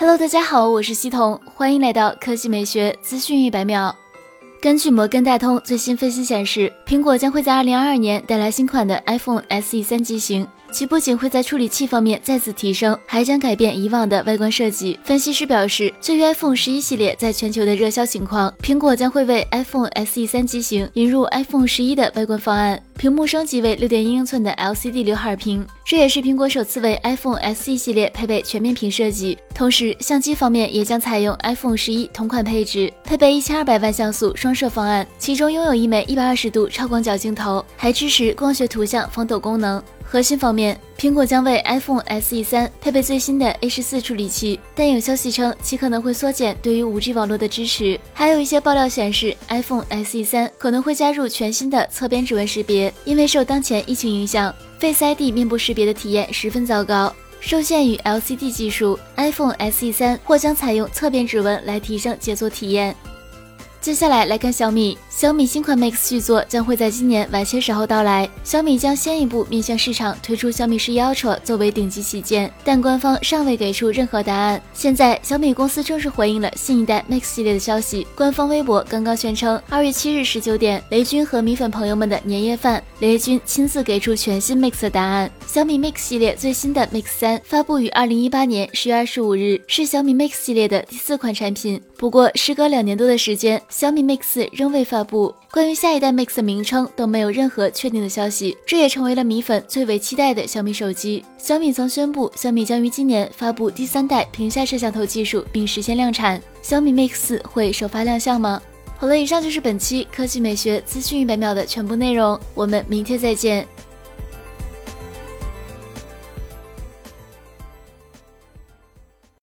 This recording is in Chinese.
Hello，大家好，我是西彤，欢迎来到科技美学资讯一百秒。根据摩根大通最新分析显示，苹果将会在2022年带来新款的 iPhone SE 三机型。其不仅会在处理器方面再次提升，还将改变以往的外观设计。分析师表示，基于 iPhone 十一系列在全球的热销情况，苹果将会为 iPhone SE 三机型引入 iPhone 十一的外观方案，屏幕升级为六点一英寸的 LCD 刘海屏，这也是苹果首次为 iPhone SE 系列配备全面屏设计。同时，相机方面也将采用 iPhone 十一同款配置，配备一千二百万像素双摄方案，其中拥有一枚一百二十度超广角镜头，还支持光学图像防抖功能。核心方面，苹果将为 iPhone SE 三配备最新的 A 十四处理器，但有消息称其可能会缩减对于 5G 网络的支持。还有一些爆料显示，iPhone SE 三可能会加入全新的侧边指纹识别，因为受当前疫情影响，Face ID 面部识别的体验十分糟糕。受限于 LCD 技术，iPhone SE 三或将采用侧边指纹来提升解锁体验。接下来来看小米，小米新款 Mix 续作将会在今年晚些时候到来。小米将先一步面向市场推出小米十一 Ultra 作为顶级旗舰，但官方尚未给出任何答案。现在小米公司正式回应了新一代 Mix 系列的消息，官方微博刚刚宣称，二月七日十九点，雷军和米粉朋友们的年夜饭，雷军亲自给出全新 Mix 的答案。小米 Mix 系列最新的 Mix 三发布于二零一八年十月二十五日，是小米 Mix 系列的第四款产品。不过时隔两年多的时间。小米 Mix 仍未发布布，关于下一代 Mix 的名称都没有任何确定的消息，这也成为了米粉最为期待的小米手机。小米曾宣布，小米将于今年发布第三代屏下摄像头技术，并实现量产。小米 Mix 会首发亮相吗？好了，以上就是本期科技美学资讯一百秒的全部内容，我们明天再见。